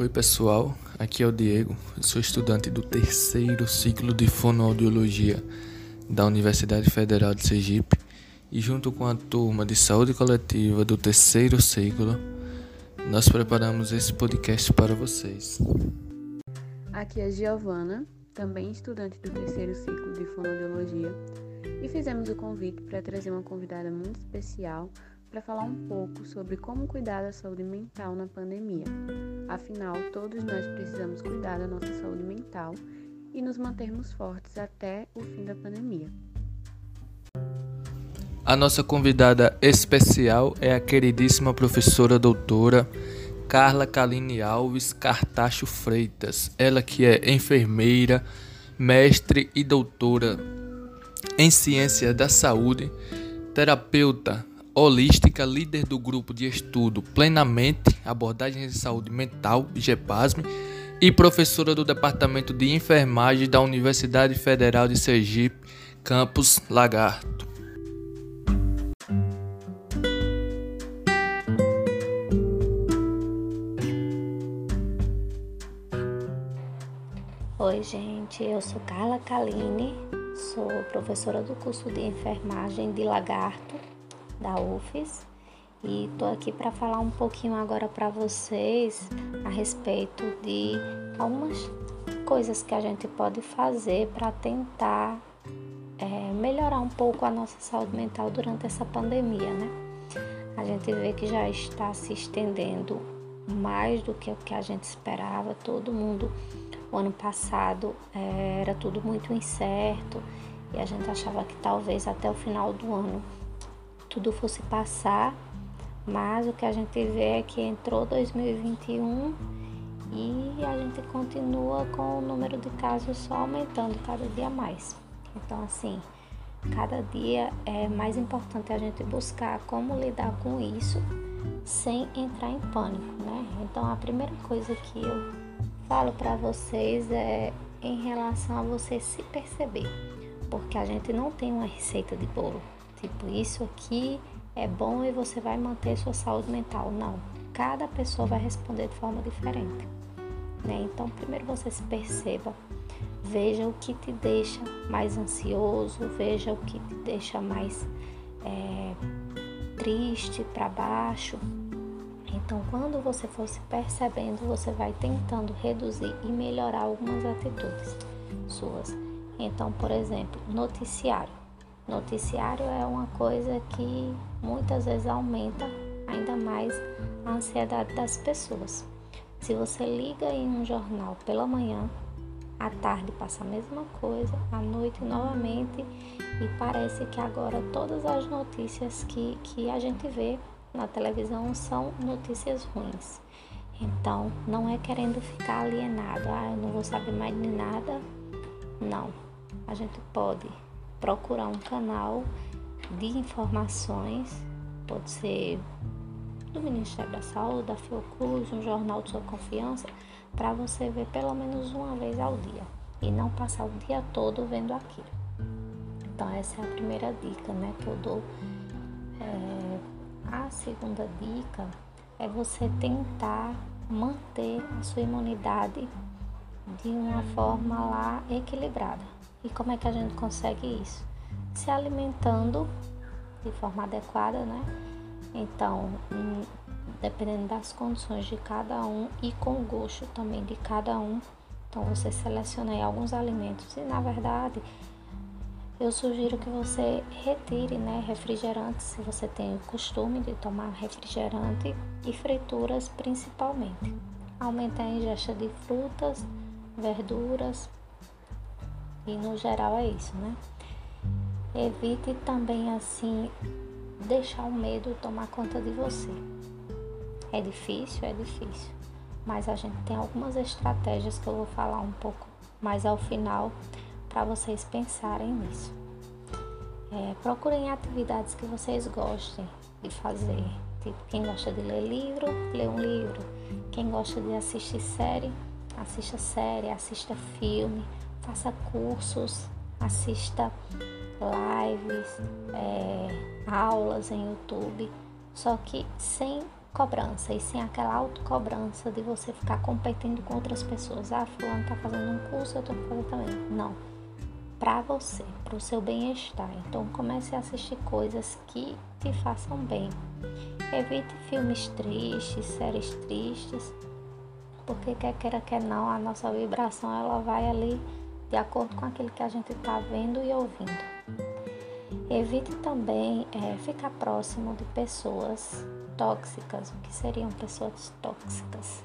Oi pessoal, aqui é o Diego, sou estudante do terceiro ciclo de Fonoaudiologia da Universidade Federal de Sergipe e junto com a turma de saúde coletiva do terceiro ciclo, nós preparamos esse podcast para vocês. Aqui é Giovana, também estudante do terceiro ciclo de Fonoaudiologia, e fizemos o convite para trazer uma convidada muito especial para falar um pouco sobre como cuidar da saúde mental na pandemia. Afinal, todos nós precisamos cuidar da nossa saúde mental e nos mantermos fortes até o fim da pandemia. A nossa convidada especial é a queridíssima professora doutora Carla Kaline Alves Cartacho Freitas. Ela que é enfermeira, mestre e doutora em ciência da saúde, terapeuta holística, líder do grupo de estudo Plenamente Abordagens de Saúde Mental, GEPASME, e professora do Departamento de Enfermagem da Universidade Federal de Sergipe, campus Lagarto. Oi, gente, eu sou Carla Kaline, sou professora do curso de enfermagem de Lagarto da UFES e estou aqui para falar um pouquinho agora para vocês a respeito de algumas coisas que a gente pode fazer para tentar é, melhorar um pouco a nossa saúde mental durante essa pandemia, né? A gente vê que já está se estendendo mais do que o que a gente esperava. Todo mundo, o ano passado, é, era tudo muito incerto e a gente achava que talvez até o final do ano tudo fosse passar, mas o que a gente vê é que entrou 2021 e a gente continua com o número de casos só aumentando cada dia mais. Então, assim, cada dia é mais importante a gente buscar como lidar com isso sem entrar em pânico, né? Então, a primeira coisa que eu falo para vocês é em relação a você se perceber, porque a gente não tem uma receita de bolo. Tipo, isso aqui é bom e você vai manter sua saúde mental. Não. Cada pessoa vai responder de forma diferente. Né? Então, primeiro você se perceba, veja o que te deixa mais ansioso, veja o que te deixa mais é, triste, para baixo. Então, quando você for se percebendo, você vai tentando reduzir e melhorar algumas atitudes suas. Então, por exemplo, noticiário. Noticiário é uma coisa que muitas vezes aumenta ainda mais a ansiedade das pessoas. Se você liga em um jornal pela manhã, à tarde passa a mesma coisa, à noite novamente, e parece que agora todas as notícias que, que a gente vê na televisão são notícias ruins. Então, não é querendo ficar alienado, ah, eu não vou saber mais de nada. Não, a gente pode procurar um canal de informações, pode ser do Ministério da Saúde, da Fiocruz, um jornal de sua confiança, para você ver pelo menos uma vez ao dia e não passar o dia todo vendo aquilo. Então essa é a primeira dica, né, que eu dou. É, a segunda dica é você tentar manter a sua imunidade de uma forma lá equilibrada. E como é que a gente consegue isso? Se alimentando de forma adequada, né? Então, dependendo das condições de cada um e com o gosto também de cada um. Então, você seleciona aí alguns alimentos e, na verdade, eu sugiro que você retire, né, refrigerantes, se você tem o costume de tomar refrigerante e frituras principalmente. Aumentar a ingesta de frutas, verduras, e no geral é isso, né? Evite também assim deixar o medo tomar conta de você. É difícil, é difícil, mas a gente tem algumas estratégias que eu vou falar um pouco mais ao final para vocês pensarem nisso. É, procurem atividades que vocês gostem de fazer. Tipo, quem gosta de ler livro, lê um livro. Quem gosta de assistir série, assista série, assista filme faça cursos, assista lives, é, aulas em YouTube, só que sem cobrança, e sim aquela autocobrança de você ficar competindo com outras pessoas. Ah, fulano tá fazendo um curso, eu tenho que fazer também. Não. Para você, para o seu bem-estar. Então comece a assistir coisas que te façam bem. Evite filmes tristes, séries tristes, porque quer queira quer não, a nossa vibração ela vai ali de acordo com aquilo que a gente está vendo e ouvindo. Evite também é, ficar próximo de pessoas tóxicas. O que seriam pessoas tóxicas?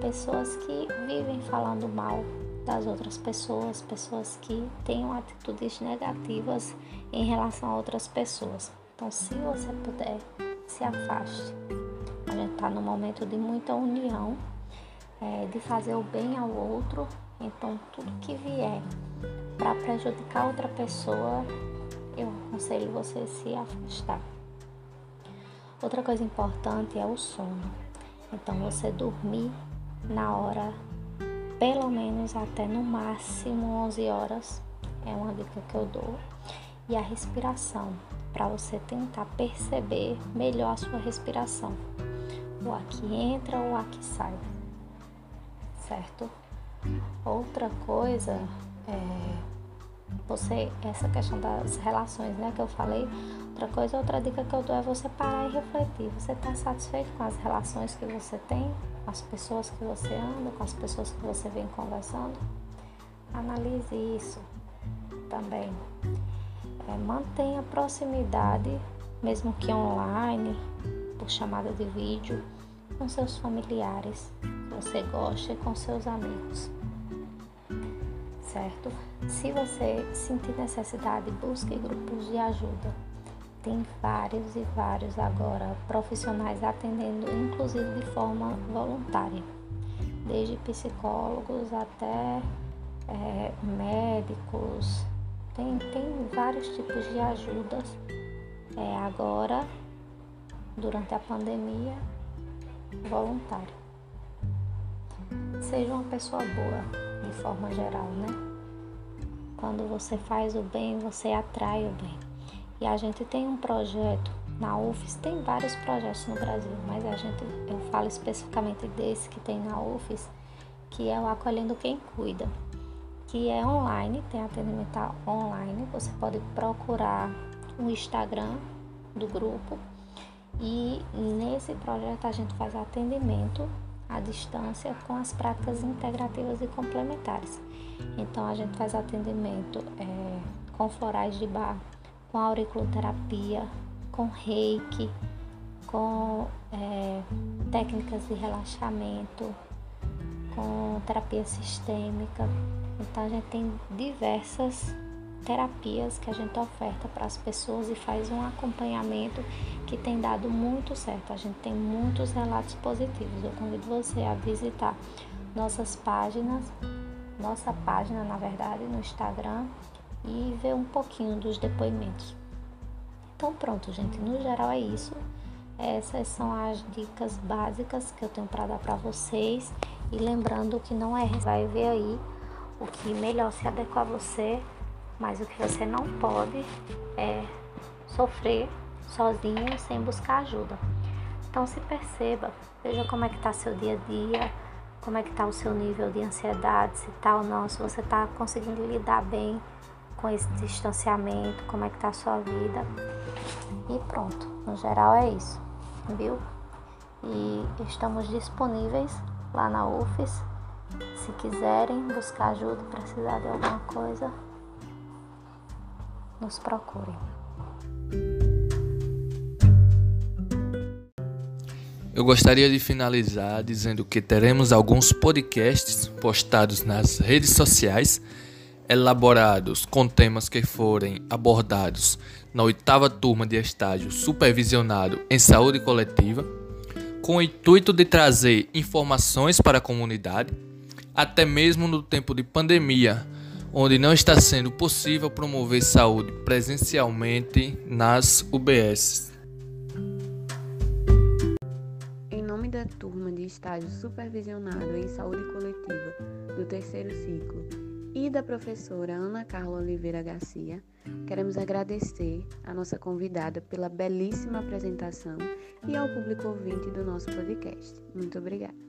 Pessoas que vivem falando mal das outras pessoas, pessoas que tenham atitudes negativas em relação a outras pessoas. Então, se você puder, se afaste. A gente está num momento de muita união, é, de fazer o bem ao outro. Então, tudo que vier para prejudicar outra pessoa, eu aconselho você se afastar. Outra coisa importante é o sono. Então, você dormir na hora, pelo menos até no máximo 11 horas, é uma dica que eu dou. E a respiração, para você tentar perceber melhor a sua respiração. O ar que entra o ar que sai. Certo? Outra coisa é você, essa questão das relações, né, que eu falei, outra coisa, outra dica que eu dou é você parar e refletir. Você está satisfeito com as relações que você tem, com as pessoas que você anda, com as pessoas que você vem conversando? Analise isso também. É, mantenha proximidade, mesmo que online, por chamada de vídeo, com seus familiares você gosta e com seus amigos certo? Se você sentir necessidade, busque grupos de ajuda. Tem vários e vários agora profissionais atendendo, inclusive de forma voluntária, desde psicólogos até é, médicos. Tem, tem vários tipos de ajudas. É, agora, durante a pandemia, voluntário. Seja uma pessoa boa de forma geral, né? Quando você faz o bem, você atrai o bem. E a gente tem um projeto na UFES, tem vários projetos no Brasil, mas a gente, eu falo especificamente desse que tem na UFES, que é o Acolhendo Quem Cuida, que é online, tem atendimento online. Você pode procurar o Instagram do grupo e nesse projeto a gente faz atendimento à distância com as práticas integrativas e complementares. Então a gente faz atendimento é, com florais de bar, com auriculoterapia, com reiki, com é, técnicas de relaxamento, com terapia sistêmica. Então a gente tem diversas terapias que a gente oferta para as pessoas e faz um acompanhamento que tem dado muito certo. A gente tem muitos relatos positivos. Eu convido você a visitar nossas páginas, nossa página, na verdade, no Instagram e ver um pouquinho dos depoimentos. Então, pronto, gente. No geral é isso. Essas são as dicas básicas que eu tenho para dar para vocês. E lembrando que não é, vai ver aí o que melhor se adequa a você mas o que você não pode é sofrer sozinho sem buscar ajuda. Então se perceba, veja como é que está seu dia a dia, como é que está o seu nível de ansiedade, se está ou não, se você está conseguindo lidar bem com esse distanciamento, como é que está a sua vida. E pronto, no geral é isso, viu? E estamos disponíveis lá na UFES. Se quiserem buscar ajuda, precisar de alguma coisa, nos procurem. Eu gostaria de finalizar dizendo que teremos alguns podcasts postados nas redes sociais, elaborados com temas que forem abordados na oitava turma de estágio supervisionado em saúde coletiva, com o intuito de trazer informações para a comunidade, até mesmo no tempo de pandemia onde não está sendo possível promover saúde presencialmente nas UBS. Em nome da turma de estágio supervisionado em saúde coletiva do terceiro ciclo e da professora Ana Carla Oliveira Garcia, queremos agradecer a nossa convidada pela belíssima apresentação e ao público ouvinte do nosso podcast. Muito obrigada.